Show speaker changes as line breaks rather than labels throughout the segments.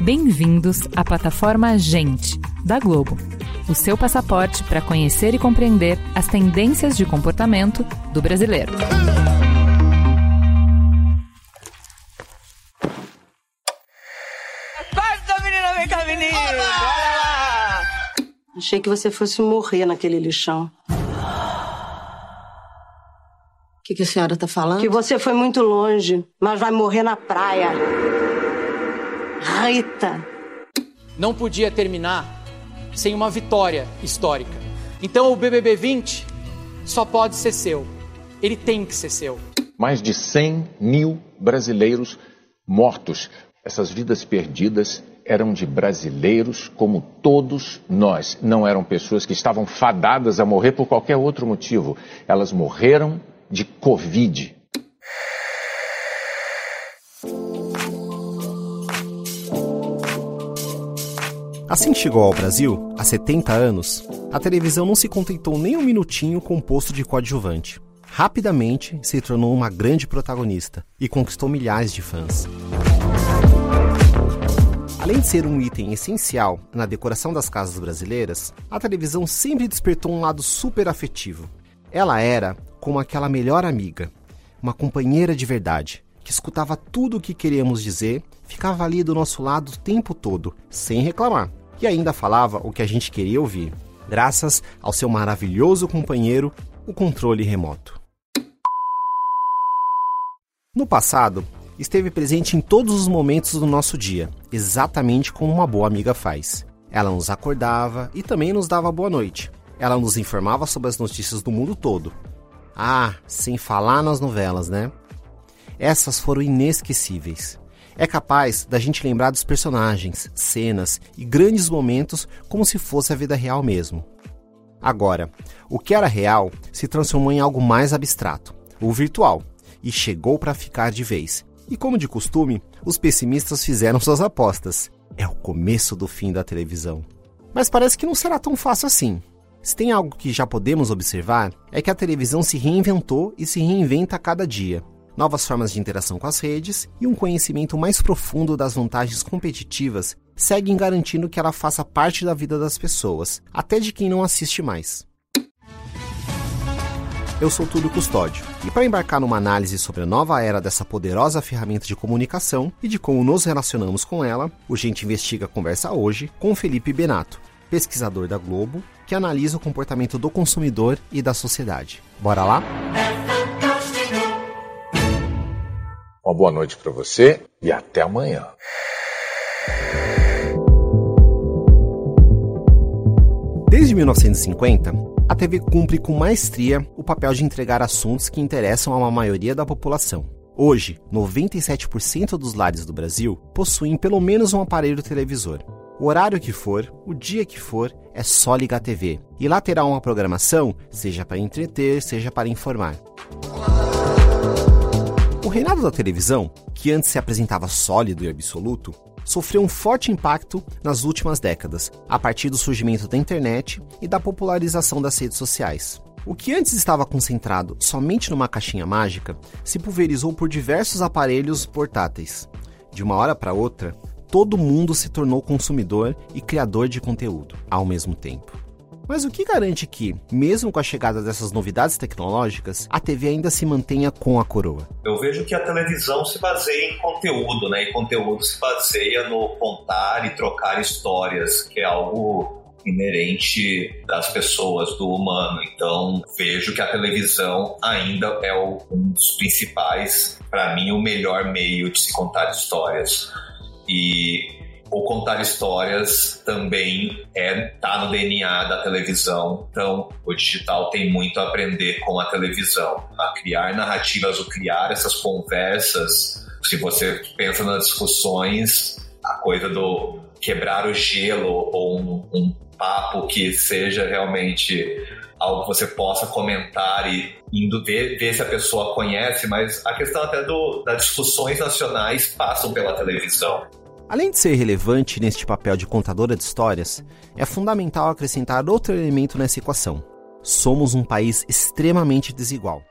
Bem-vindos à plataforma Gente, da Globo. O seu passaporte para conhecer e compreender as tendências de comportamento do brasileiro.
Acorda, menina, vem cá, menina! Olha lá!
Achei que você fosse morrer naquele lixão.
O que, que a senhora tá falando?
Que você foi muito longe, mas vai morrer na praia. Rita.
Não podia terminar sem uma vitória histórica. Então o BBB 20 só pode ser seu. Ele tem que ser seu.
Mais de 100 mil brasileiros mortos. Essas vidas perdidas eram de brasileiros como todos nós. Não eram pessoas que estavam fadadas a morrer por qualquer outro motivo. Elas morreram de Covid.
Assim que chegou ao Brasil, há 70 anos, a televisão não se contentou nem um minutinho com o posto de coadjuvante. Rapidamente se tornou uma grande protagonista e conquistou milhares de fãs. Além de ser um item essencial na decoração das casas brasileiras, a televisão sempre despertou um lado super afetivo. Ela era como aquela melhor amiga, uma companheira de verdade, que escutava tudo o que queríamos dizer, ficava ali do nosso lado o tempo todo, sem reclamar, e ainda falava o que a gente queria ouvir, graças ao seu maravilhoso companheiro, o controle remoto. No passado, esteve presente em todos os momentos do nosso dia, exatamente como uma boa amiga faz. Ela nos acordava e também nos dava boa noite. Ela nos informava sobre as notícias do mundo todo. Ah, sem falar nas novelas, né? Essas foram inesquecíveis. É capaz da gente lembrar dos personagens, cenas e grandes momentos como se fosse a vida real mesmo. Agora, o que era real se transformou em algo mais abstrato, o virtual, e chegou para ficar de vez. E como de costume, os pessimistas fizeram suas apostas. É o começo do fim da televisão. Mas parece que não será tão fácil assim. Se tem algo que já podemos observar, é que a televisão se reinventou e se reinventa a cada dia. Novas formas de interação com as redes e um conhecimento mais profundo das vantagens competitivas seguem garantindo que ela faça parte da vida das pessoas, até de quem não assiste mais. Eu sou Túlio Custódio, e para embarcar numa análise sobre a nova era dessa poderosa ferramenta de comunicação e de como nos relacionamos com ela, o Gente Investiga conversa hoje com Felipe Benato, pesquisador da Globo, que analisa o comportamento do consumidor e da sociedade. Bora lá?
Uma boa noite para você e até amanhã.
Desde 1950, a TV cumpre com maestria o papel de entregar assuntos que interessam a uma maioria da população. Hoje, 97% dos lares do Brasil possuem pelo menos um aparelho televisor. O horário que for, o dia que for, é só ligar a TV. E lá terá uma programação, seja para entreter, seja para informar. O reinado da televisão, que antes se apresentava sólido e absoluto, sofreu um forte impacto nas últimas décadas, a partir do surgimento da internet e da popularização das redes sociais. O que antes estava concentrado somente numa caixinha mágica se pulverizou por diversos aparelhos portáteis. De uma hora para outra, todo mundo se tornou consumidor e criador de conteúdo ao mesmo tempo. Mas o que garante que, mesmo com a chegada dessas novidades tecnológicas, a TV ainda se mantenha com a coroa?
Eu vejo que a televisão se baseia em conteúdo, né? E conteúdo se baseia no contar e trocar histórias, que é algo inerente das pessoas, do humano. Então, vejo que a televisão ainda é um dos principais, para mim, o melhor meio de se contar histórias. E o contar histórias também é tá no DNA da televisão. Então, o digital tem muito a aprender com a televisão, a criar narrativas, o criar essas conversas. Se você pensa nas discussões, a coisa do quebrar o gelo ou um, um papo que seja realmente algo que você possa comentar e indo ver, ver se a pessoa conhece, mas a questão até do, das discussões nacionais passam pela televisão.
Além de ser relevante neste papel de contadora de histórias, é fundamental acrescentar outro elemento nessa equação: Somos um país extremamente desigual.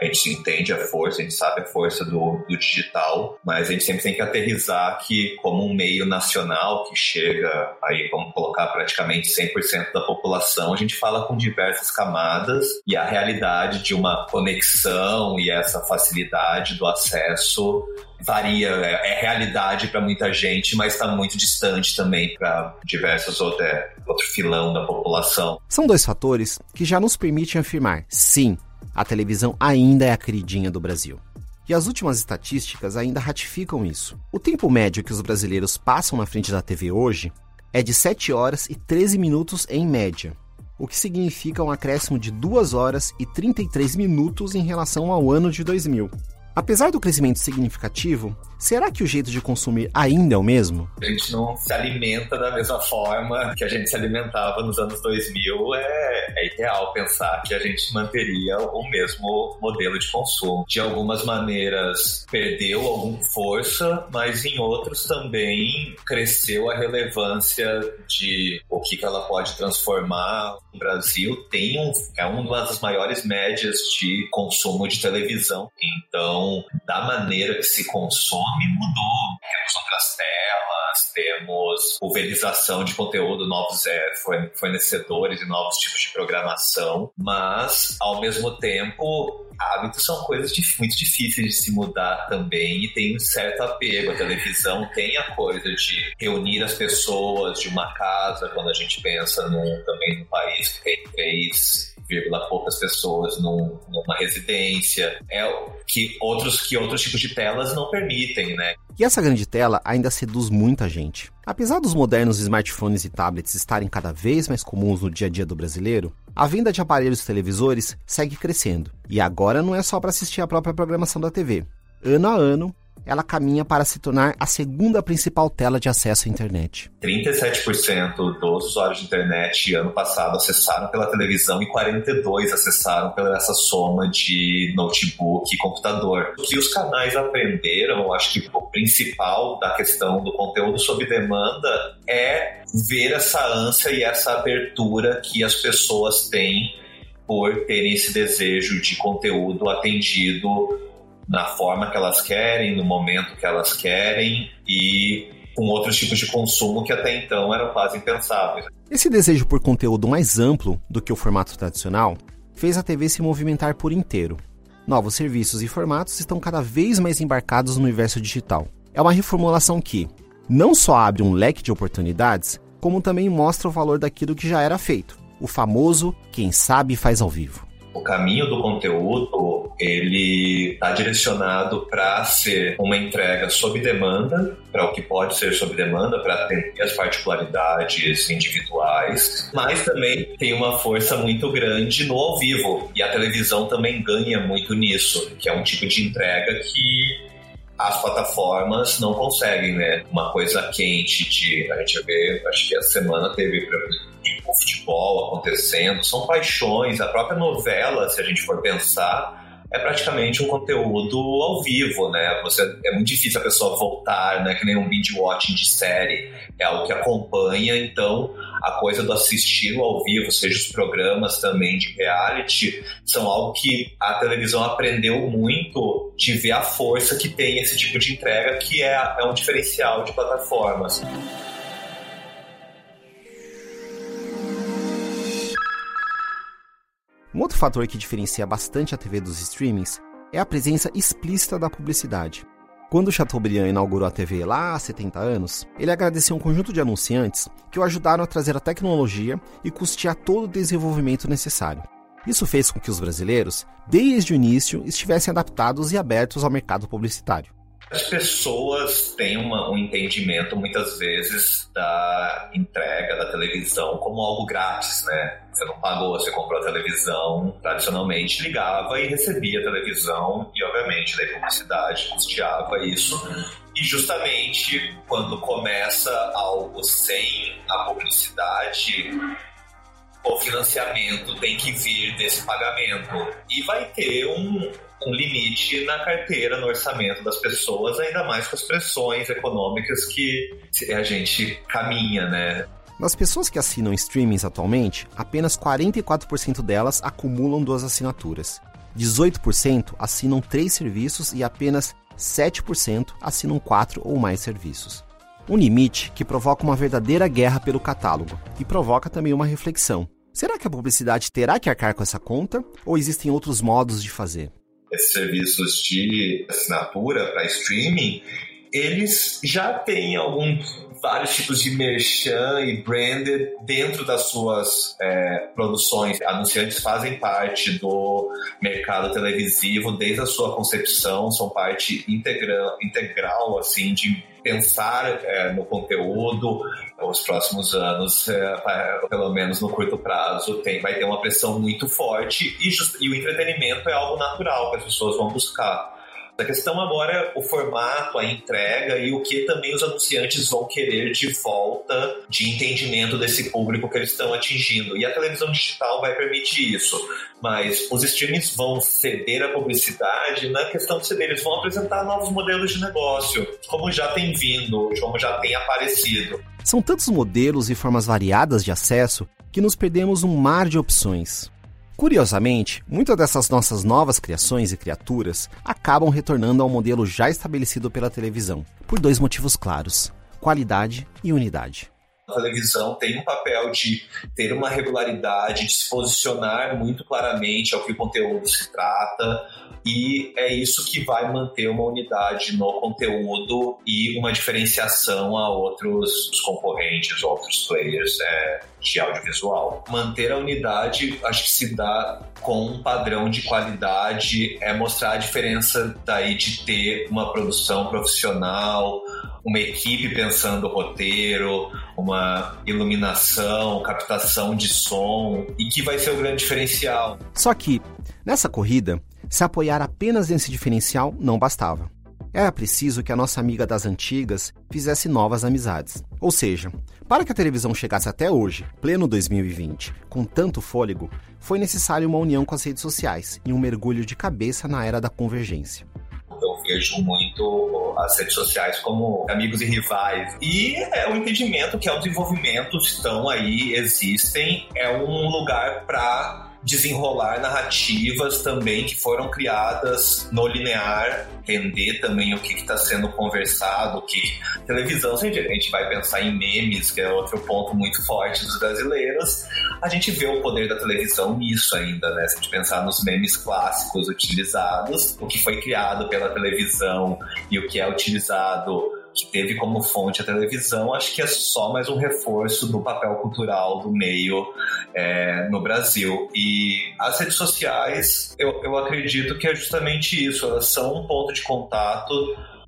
A gente entende a força, a gente sabe a força do, do digital, mas a gente sempre tem que aterrizar que, como um meio nacional que chega aí, vamos colocar praticamente 100% da população, a gente fala com diversas camadas e a realidade de uma conexão e essa facilidade do acesso varia, é, é realidade para muita gente, mas está muito distante também para diversos outros, outro filão da população.
São dois fatores que já nos permitem afirmar, sim, a televisão ainda é a queridinha do Brasil. E as últimas estatísticas ainda ratificam isso. O tempo médio que os brasileiros passam na frente da TV hoje é de 7 horas e 13 minutos em média, o que significa um acréscimo de 2 horas e 33 minutos em relação ao ano de 2000. Apesar do crescimento significativo, será que o jeito de consumir ainda é o mesmo?
A gente não se alimenta da mesma forma que a gente se alimentava nos anos 2000. É, é ideal pensar que a gente manteria o mesmo modelo de consumo. De algumas maneiras, perdeu alguma força, mas em outros também cresceu a relevância de o que, ela pode transformar. O Brasil tem um, é uma das maiores médias de consumo de televisão. Então, da maneira que se consome mudou. Temos outras telas, temos pulverização de conteúdo, novos é, fornecedores e novos tipos de programação, mas ao mesmo tempo hábitos são coisas muito difíceis de se mudar também e tem um certo apego. A televisão tem a coisa de reunir as pessoas de uma casa, quando a gente pensa num, também num país que tem três poucas pessoas num, numa residência, é que outros que outros tipos de telas não permitem, né?
E essa grande tela ainda seduz muita gente. Apesar dos modernos smartphones e tablets estarem cada vez mais comuns no dia a dia do brasileiro, a venda de aparelhos televisores segue crescendo. E agora não é só para assistir a própria programação da TV. Ano a ano, ela caminha para se tornar a segunda principal tela de acesso à internet.
37% dos usuários de internet ano passado acessaram pela televisão e 42% acessaram pela essa soma de notebook e computador. O que os canais aprenderam, acho que o principal da questão do conteúdo sob demanda é ver essa ânsia e essa abertura que as pessoas têm por terem esse desejo de conteúdo atendido na forma que elas querem, no momento que elas querem e com outros tipos de consumo que até então eram quase impensáveis.
Esse desejo por conteúdo mais amplo do que o formato tradicional fez a TV se movimentar por inteiro. Novos serviços e formatos estão cada vez mais embarcados no universo digital. É uma reformulação que não só abre um leque de oportunidades, como também mostra o valor daquilo que já era feito. O famoso quem sabe faz ao vivo
o caminho do conteúdo ele está direcionado para ser uma entrega sob demanda, para o que pode ser sob demanda, para atender as particularidades individuais, mas também tem uma força muito grande no ao vivo. E a televisão também ganha muito nisso, que é um tipo de entrega que as plataformas não conseguem, né? Uma coisa quente de. A gente vê, acho que a semana teve, o futebol acontecendo, são paixões. A própria novela, se a gente for pensar, é praticamente um conteúdo ao vivo, né? Você, é muito difícil a pessoa voltar, né? Que nem um binge watching de série. É algo que acompanha, então a coisa do assistir ao vivo, seja os programas também de reality, são algo que a televisão aprendeu muito de ver a força que tem esse tipo de entrega, que é, é um diferencial de plataformas.
Um outro fator que diferencia bastante a TV dos streamings é a presença explícita da publicidade. Quando Chateaubriand inaugurou a TV lá há 70 anos, ele agradeceu um conjunto de anunciantes que o ajudaram a trazer a tecnologia e custear todo o desenvolvimento necessário. Isso fez com que os brasileiros, desde o início, estivessem adaptados e abertos ao mercado publicitário.
As pessoas têm uma, um entendimento, muitas vezes, da entrega da televisão como algo grátis, né? Você não pagou, você comprou a televisão, tradicionalmente ligava e recebia a televisão, e obviamente daí publicidade custeava isso. E justamente quando começa algo sem a publicidade, o financiamento tem que vir desse pagamento. E vai ter um, um limite na carteira, no orçamento das pessoas, ainda mais com as pressões econômicas que a gente caminha, né?
Das pessoas que assinam streamings atualmente, apenas 44% delas acumulam duas assinaturas. 18% assinam três serviços e apenas 7% assinam quatro ou mais serviços. Um limite que provoca uma verdadeira guerra pelo catálogo e provoca também uma reflexão. Será que a publicidade terá que arcar com essa conta ou existem outros modos de fazer?
Esses serviços de assinatura para streaming, eles já têm alguns vários tipos de merchan e branded dentro das suas é, produções. Anunciantes fazem parte do mercado televisivo desde a sua concepção, são parte integral, integral assim, de pensar é, no conteúdo nos próximos anos, é, pelo menos no curto prazo, tem, vai ter uma pressão muito forte e, just, e o entretenimento é algo natural que as pessoas vão buscar. A questão agora é o formato, a entrega e o que também os anunciantes vão querer de volta de entendimento desse público que eles estão atingindo. E a televisão digital vai permitir isso. Mas os streamings vão ceder a publicidade na questão de ceder, eles vão apresentar novos modelos de negócio, como já tem vindo, como já tem aparecido.
São tantos modelos e formas variadas de acesso que nos perdemos um mar de opções. Curiosamente, muitas dessas nossas novas criações e criaturas acabam retornando ao modelo já estabelecido pela televisão, por dois motivos claros: qualidade e unidade.
A televisão tem um papel de ter uma regularidade, de se posicionar muito claramente ao que o conteúdo se trata, e é isso que vai manter uma unidade no conteúdo e uma diferenciação a outros concorrentes, outros players é, de audiovisual. Manter a unidade, acho que se dá com um padrão de qualidade, é mostrar a diferença daí de ter uma produção profissional, uma equipe pensando o roteiro, uma iluminação, captação de som, e que vai ser o grande diferencial.
Só que, nessa corrida, se apoiar apenas nesse diferencial não bastava. Era preciso que a nossa amiga das antigas fizesse novas amizades. Ou seja, para que a televisão chegasse até hoje, pleno 2020, com tanto fôlego, foi necessário uma união com as redes sociais e um mergulho de cabeça na era da convergência
vejo muito as redes sociais como amigos e rivais. E é o entendimento que é o desenvolvimento estão aí, existem, é um lugar para desenrolar narrativas também que foram criadas no linear, entender também o que está sendo conversado, que televisão, se a gente vai pensar em memes, que é outro ponto muito forte dos brasileiros, a gente vê o poder da televisão nisso ainda, né? Se a gente pensar nos memes clássicos utilizados, o que foi criado pela televisão e o que é utilizado que teve como fonte a televisão, acho que é só mais um reforço do papel cultural do meio é, no Brasil. E as redes sociais, eu, eu acredito que é justamente isso, elas são um ponto de contato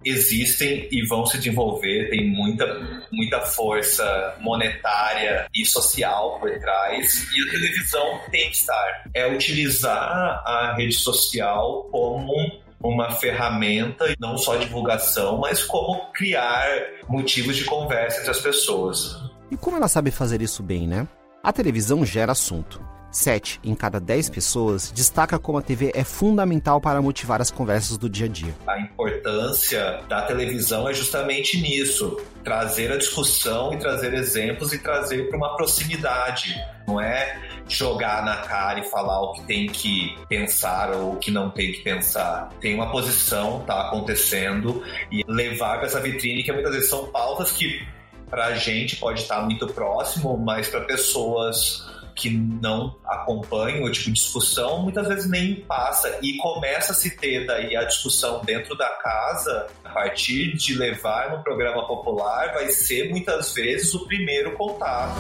existem e vão se desenvolver, tem muita, muita força monetária e social por trás, e a televisão tem que estar. É utilizar a rede social como uma ferramenta, não só divulgação, mas como criar motivos de conversa entre as pessoas.
E como ela sabe fazer isso bem, né? A televisão gera assunto. Sete em cada dez pessoas destaca como a TV é fundamental para motivar as conversas do dia a dia.
A importância da televisão é justamente nisso: trazer a discussão e trazer exemplos e trazer para uma proximidade. Não é jogar na cara e falar o que tem que pensar ou o que não tem que pensar. Tem uma posição, tá acontecendo, e levar para essa vitrine que muitas vezes são pautas que para a gente pode estar muito próximo, mas para pessoas que não acompanham o tipo de discussão, muitas vezes nem passa e começa a se ter daí a discussão dentro da casa a partir de levar no programa popular vai ser muitas vezes o primeiro contato.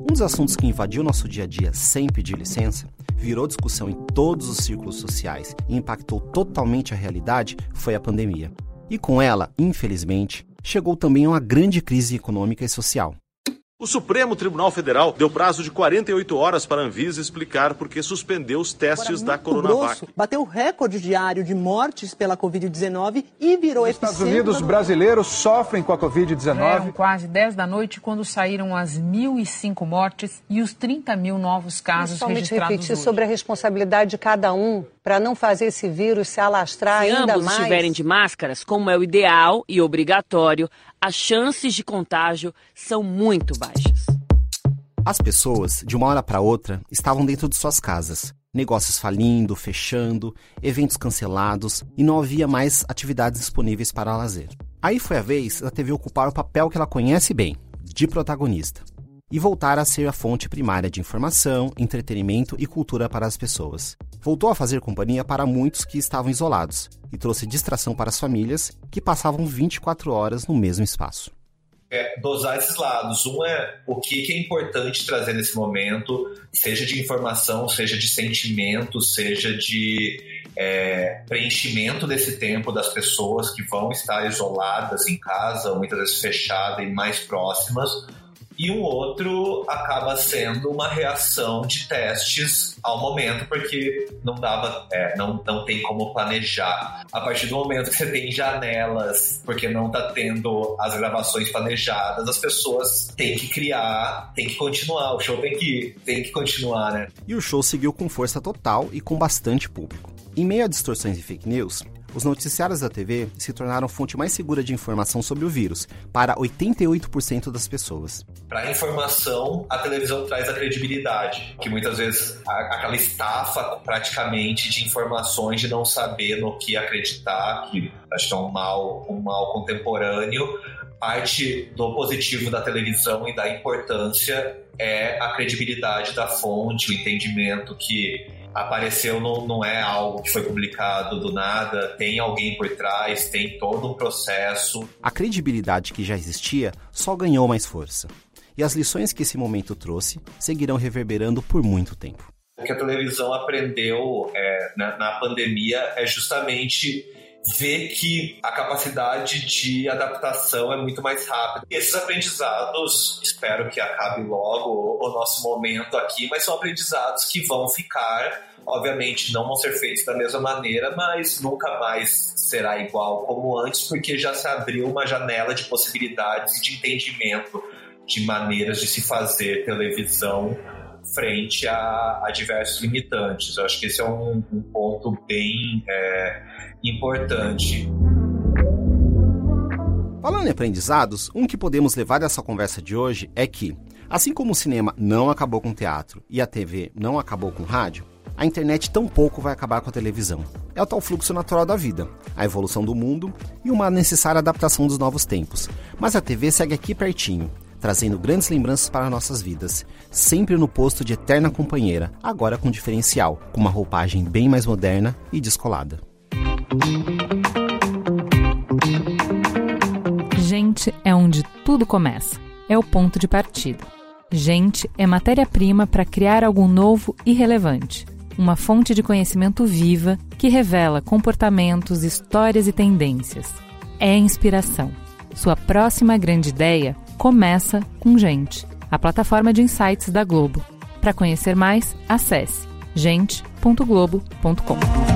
Um dos assuntos que invadiu nosso dia a dia sem pedir licença, virou discussão em todos os círculos sociais e impactou totalmente a realidade foi a pandemia. E com ela, infelizmente, chegou também uma grande crise econômica e social.
O Supremo Tribunal Federal deu prazo de 48 horas para a Anvisa explicar por que suspendeu os testes da Coronavac. Grosso,
bateu recorde diário de mortes pela Covid-19 e virou
Nos Estados Unidos, brasileiros sofrem com a Covid-19.
Eram quase 10 da noite quando saíram as 1.005 mortes e os 30 mil novos casos registrados
repetir hoje. sobre a responsabilidade de cada um para não fazer esse vírus se alastrar
se
ainda
ambos
mais.
estiverem de máscaras, como é o ideal e obrigatório, as chances de contágio são muito baixas.
As pessoas, de uma hora para outra, estavam dentro de suas casas. Negócios falindo, fechando, eventos cancelados e não havia mais atividades disponíveis para lazer. Aí foi a vez da TV ocupar o papel que ela conhece bem, de protagonista, e voltar a ser a fonte primária de informação, entretenimento e cultura para as pessoas. Voltou a fazer companhia para muitos que estavam isolados e trouxe distração para as famílias que passavam 24 horas no mesmo espaço
é, dosar esses lados. Um é o que, é importante trazer nesse momento, seja de informação, seja de sentimento, seja de é, preenchimento desse tempo das pessoas que vão estar isoladas em casa, muitas vezes fechadas e mais próximas e um outro acaba sendo uma reação de testes ao momento, porque não dava, é, não, não tem como planejar. A partir do momento que você tem janelas, porque não tá tendo as gravações planejadas, as pessoas têm que criar, têm que continuar, o show tem que, tem que continuar, né?
E o show seguiu com força total e com bastante público. Em meio a distorções e fake news, os noticiários da TV se tornaram fonte mais segura de informação sobre o vírus para 88% das pessoas.
Para a informação, a televisão traz a credibilidade, que muitas vezes aquela estafa praticamente de informações de não saber no que acreditar, que acho que é um mal, um mal contemporâneo. Parte do positivo da televisão e da importância é a credibilidade da fonte, o entendimento que apareceu não, não é algo que foi publicado do nada, tem alguém por trás, tem todo um processo.
A credibilidade que já existia só ganhou mais força. E as lições que esse momento trouxe seguirão reverberando por muito tempo.
O que a televisão aprendeu é, na, na pandemia é justamente ver que a capacidade de adaptação é muito mais rápida. E esses aprendizados, espero que acabe logo o nosso momento aqui, mas são aprendizados que vão ficar obviamente não vão ser feitos da mesma maneira, mas nunca mais será igual como antes, porque já se abriu uma janela de possibilidades e de entendimento de maneiras de se fazer televisão frente a, a diversos limitantes. Eu acho que esse é um, um ponto bem é, importante.
Falando em aprendizados, um que podemos levar dessa conversa de hoje é que, assim como o cinema não acabou com o teatro e a TV não acabou com o rádio, a internet tampouco vai acabar com a televisão. É o tal fluxo natural da vida, a evolução do mundo e uma necessária adaptação dos novos tempos. Mas a TV segue aqui pertinho, trazendo grandes lembranças para nossas vidas, sempre no posto de eterna companheira, agora com diferencial, com uma roupagem bem mais moderna e descolada.
Gente é onde tudo começa. É o ponto de partida. Gente é matéria-prima para criar algo novo e relevante. Uma fonte de conhecimento viva que revela comportamentos, histórias e tendências. É inspiração. Sua próxima grande ideia começa com Gente, a plataforma de insights da Globo. Para conhecer mais, acesse gente.globo.com.